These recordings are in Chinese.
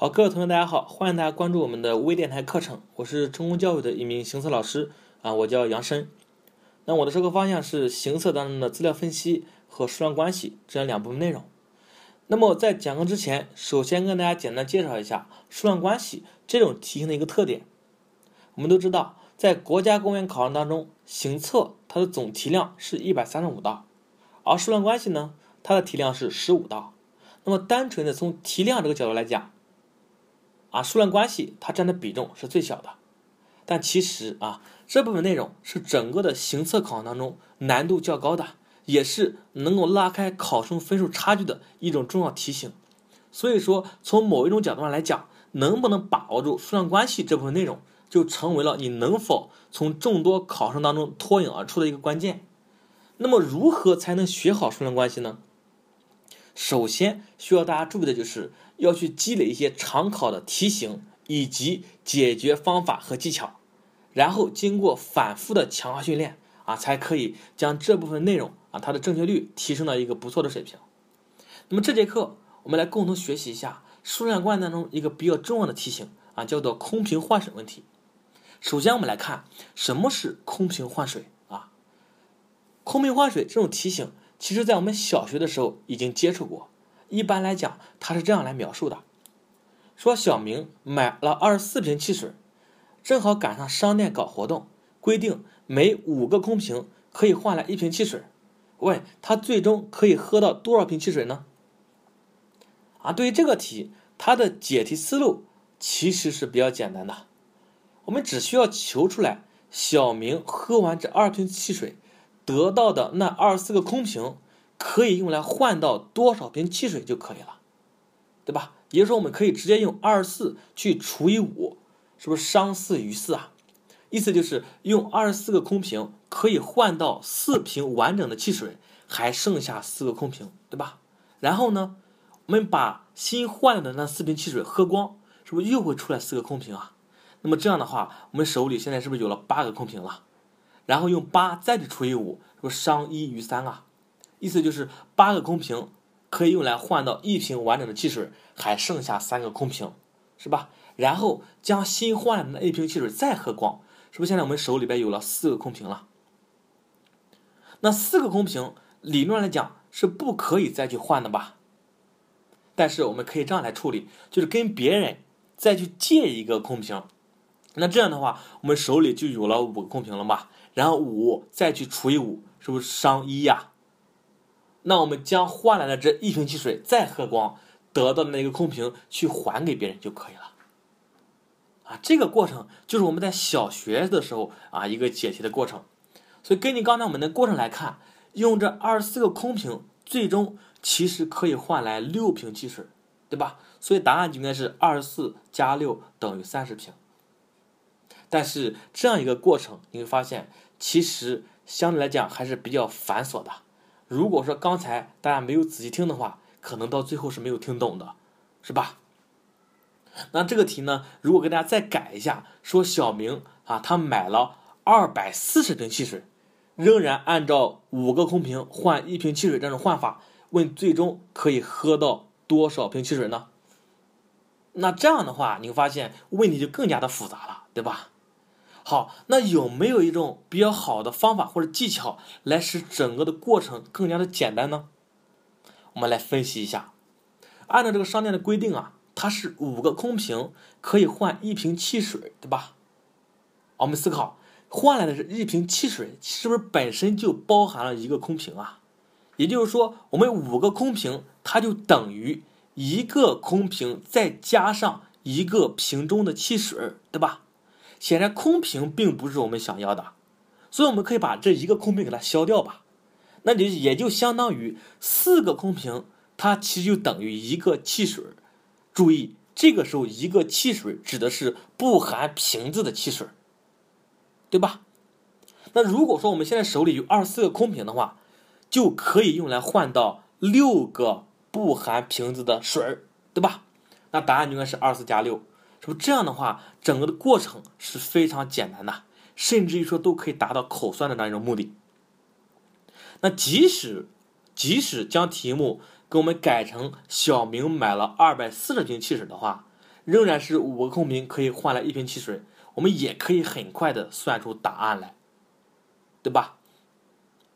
好，各位同学，大家好，欢迎大家关注我们的微电台课程，我是成功教育的一名行测老师啊，我叫杨申。那我的授课方向是行测当中的资料分析和数量关系这样两部分内容。那么在讲课之前，首先跟大家简单介绍一下数量关系这种题型的一个特点。我们都知道，在国家公务员考试当中，行测它的总题量是一百三十五道，而数量关系呢，它的题量是十五道。那么单纯的从题量这个角度来讲，啊，数量关系它占的比重是最小的，但其实啊，这部分内容是整个的行测考当中难度较高的，也是能够拉开考生分数差距的一种重要题型。所以说，从某一种角度上来讲，能不能把握住数量关系这部分内容，就成为了你能否从众多考生当中脱颖而出的一个关键。那么，如何才能学好数量关系呢？首先需要大家注意的就是要去积累一些常考的题型以及解决方法和技巧，然后经过反复的强化训练啊，才可以将这部分内容啊它的正确率提升到一个不错的水平。那么这节课我们来共同学习一下数量关系当中一个比较重要的题型啊，叫做空瓶换水问题。首先我们来看什么是空瓶换水啊？空瓶换水这种题型。其实，在我们小学的时候已经接触过。一般来讲，它是这样来描述的：说小明买了二十四瓶汽水，正好赶上商店搞活动，规定每五个空瓶可以换来一瓶汽水。问他最终可以喝到多少瓶汽水呢？啊，对于这个题，它的解题思路其实是比较简单的。我们只需要求出来小明喝完这二瓶汽水。得到的那二十四个空瓶，可以用来换到多少瓶汽水就可以了，对吧？也就是说，我们可以直接用二十四去除以五，是不是商四余四啊？意思就是用二十四个空瓶可以换到四瓶完整的汽水，还剩下四个空瓶，对吧？然后呢，我们把新换的那四瓶汽水喝光，是不是又会出来四个空瓶啊？那么这样的话，我们手里现在是不是有了八个空瓶了？然后用八再去除以五，说商一余三啊，意思就是八个空瓶可以用来换到一瓶完整的汽水，还剩下三个空瓶，是吧？然后将新换来的那一瓶汽水再喝光，是不是现在我们手里边有了四个空瓶了？那四个空瓶理论来讲是不可以再去换的吧？但是我们可以这样来处理，就是跟别人再去借一个空瓶，那这样的话，我们手里就有了五个空瓶了嘛？然后五再去除以五，是不是商一呀？那我们将换来的这一瓶汽水再喝光，得到的那个空瓶去还给别人就可以了。啊，这个过程就是我们在小学的时候啊一个解题的过程。所以根据刚才我们的过程来看，用这二十四个空瓶，最终其实可以换来六瓶汽水，对吧？所以答案就应该是二十四加六等于三十瓶。但是这样一个过程，你会发现。其实相对来讲还是比较繁琐的。如果说刚才大家没有仔细听的话，可能到最后是没有听懂的，是吧？那这个题呢，如果给大家再改一下，说小明啊，他买了二百四十瓶汽水，仍然按照五个空瓶换一瓶汽水这种换法，问最终可以喝到多少瓶汽水呢？那这样的话，你会发现问题就更加的复杂了，对吧？好，那有没有一种比较好的方法或者技巧来使整个的过程更加的简单呢？我们来分析一下。按照这个商店的规定啊，它是五个空瓶可以换一瓶汽水，对吧？我们思考，换来的是一瓶汽水，是不是本身就包含了一个空瓶啊？也就是说，我们五个空瓶，它就等于一个空瓶再加上一个瓶中的汽水，对吧？显然空瓶并不是我们想要的，所以我们可以把这一个空瓶给它消掉吧，那就也就相当于四个空瓶，它其实就等于一个汽水。注意，这个时候一个汽水指的是不含瓶子的汽水，对吧？那如果说我们现在手里有二十四个空瓶的话，就可以用来换到六个不含瓶子的水儿，对吧？那答案就应该是二四加六。是不这样的话，整个的过程是非常简单的，甚至于说都可以达到口算的那一种目的。那即使即使将题目给我们改成小明买了二百四十瓶汽水的话，仍然是五个空瓶可以换来一瓶汽水，我们也可以很快的算出答案来，对吧？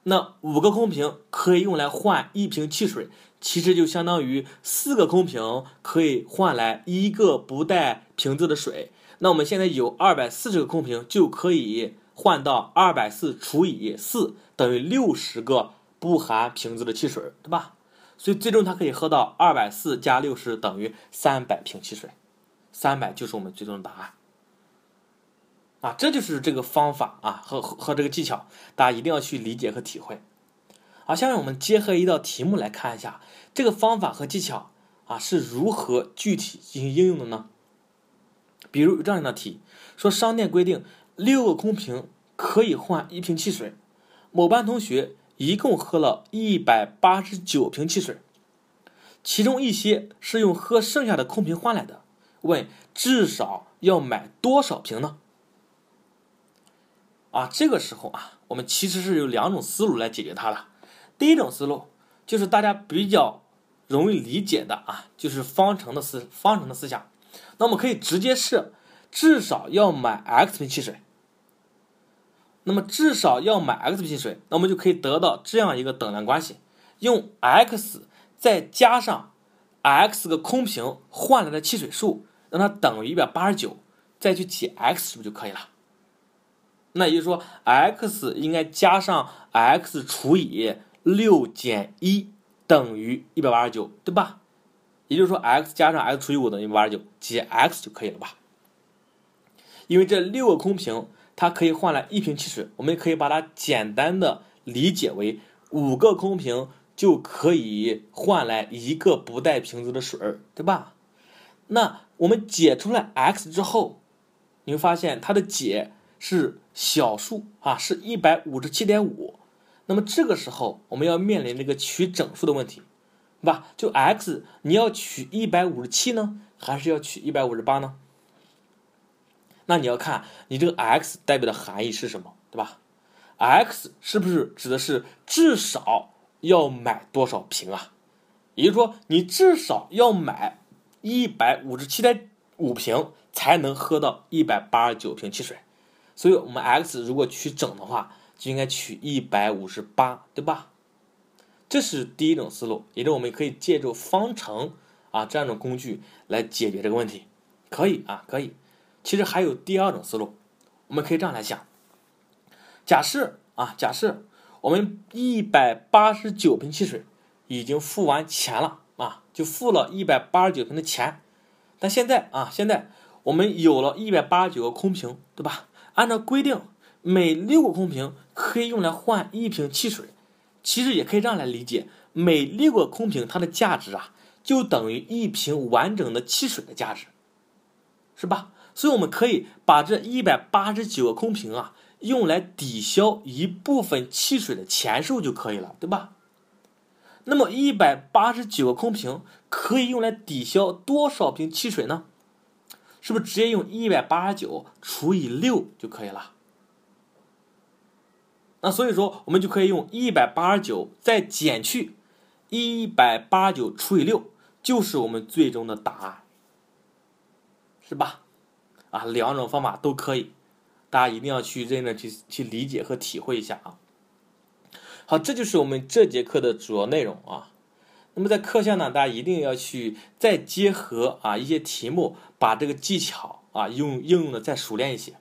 那五个空瓶可以用来换一瓶汽水，其实就相当于四个空瓶可以换来一个不带瓶子的水。那我们现在有二百四十个空瓶，就可以换到二百四除以四等于六十个不含瓶子的汽水，对吧？所以最终它可以喝到二百四加六十等于三百瓶汽水，三百就是我们最终的答案。啊，这就是这个方法啊和和这个技巧，大家一定要去理解和体会。好，下面我们结合一道题目来看一下这个方法和技巧啊是如何具体进行应用的呢？比如这样一道题，说商店规定六个空瓶可以换一瓶汽水，某班同学一共喝了一百八十九瓶汽水，其中一些是用喝剩下的空瓶换来的，问至少要买多少瓶呢？啊，这个时候啊，我们其实是有两种思路来解决它的。第一种思路就是大家比较容易理解的啊，就是方程的思方程的思想。那我们可以直接设至少要买 x 瓶汽水。那么至少要买 x 瓶汽水，那我们就可以得到这样一个等量关系：用 x 再加上 x 个空瓶换来的汽水数，让它等于一百八十九，再去解 x 是不就可以了？那也就是说，x 应该加上 x 除以六减一等于一百八十九，对吧？也就是说，x 加上 x 除以五等于一百八十九，解 x 就可以了吧？因为这六个空瓶它可以换来一瓶汽水，我们可以把它简单的理解为五个空瓶就可以换来一个不带瓶子的水儿，对吧？那我们解出来 x 之后，你会发现它的解。是小数啊，是一百五十七点五。那么这个时候我们要面临这个取整数的问题，对吧？就 x 你要取一百五十七呢，还是要取一百五十八呢？那你要看你这个 x 代表的含义是什么，对吧？x 是不是指的是至少要买多少瓶啊？也就是说，你至少要买一百五十七点五瓶才能喝到一百八十九瓶汽水。所以，我们 x 如果取整的话，就应该取一百五十八，对吧？这是第一种思路，也就是我们可以借助方程啊这样一种工具来解决这个问题，可以啊，可以。其实还有第二种思路，我们可以这样来想：假设啊，假设我们一百八十九瓶汽水已经付完钱了啊，就付了一百八十九瓶的钱，但现在啊，现在我们有了一百八十九个空瓶，对吧？按照规定，每六个空瓶可以用来换一瓶汽水。其实也可以这样来理解：每六个空瓶它的价值啊，就等于一瓶完整的汽水的价值，是吧？所以我们可以把这一百八十九个空瓶啊，用来抵消一部分汽水的钱数就可以了，对吧？那么一百八十九个空瓶可以用来抵消多少瓶汽水呢？是不是直接用一百八十九除以六就可以了？那所以说，我们就可以用一百八十九再减去一百八十九除以六，就是我们最终的答案，是吧？啊，两种方法都可以，大家一定要去认真去去理解和体会一下啊。好，这就是我们这节课的主要内容啊。那么在课下呢，大家一定要去再结合啊一些题目，把这个技巧啊用应用的再熟练一些。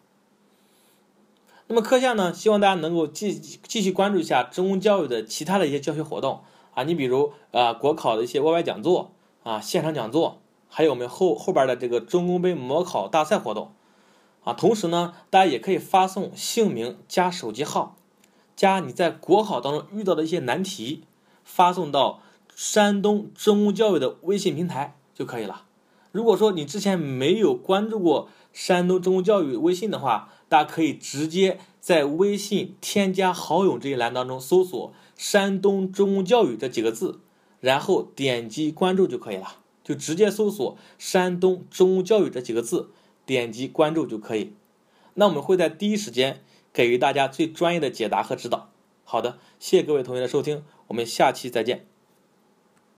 那么课下呢，希望大家能够继继续关注一下中公教育的其他的一些教学活动啊，你比如啊国考的一些 YY 讲座啊现场讲座，还有我们后后边的这个中公杯模考大赛活动啊。同时呢，大家也可以发送姓名加手机号，加你在国考当中遇到的一些难题，发送到。山东中公教育的微信平台就可以了。如果说你之前没有关注过山东中公教育微信的话，大家可以直接在微信添加好友这一栏当中搜索“山东中公教育”这几个字，然后点击关注就可以了。就直接搜索“山东中公教育”这几个字，点击关注就可以。那我们会在第一时间给予大家最专业的解答和指导。好的，谢谢各位同学的收听，我们下期再见。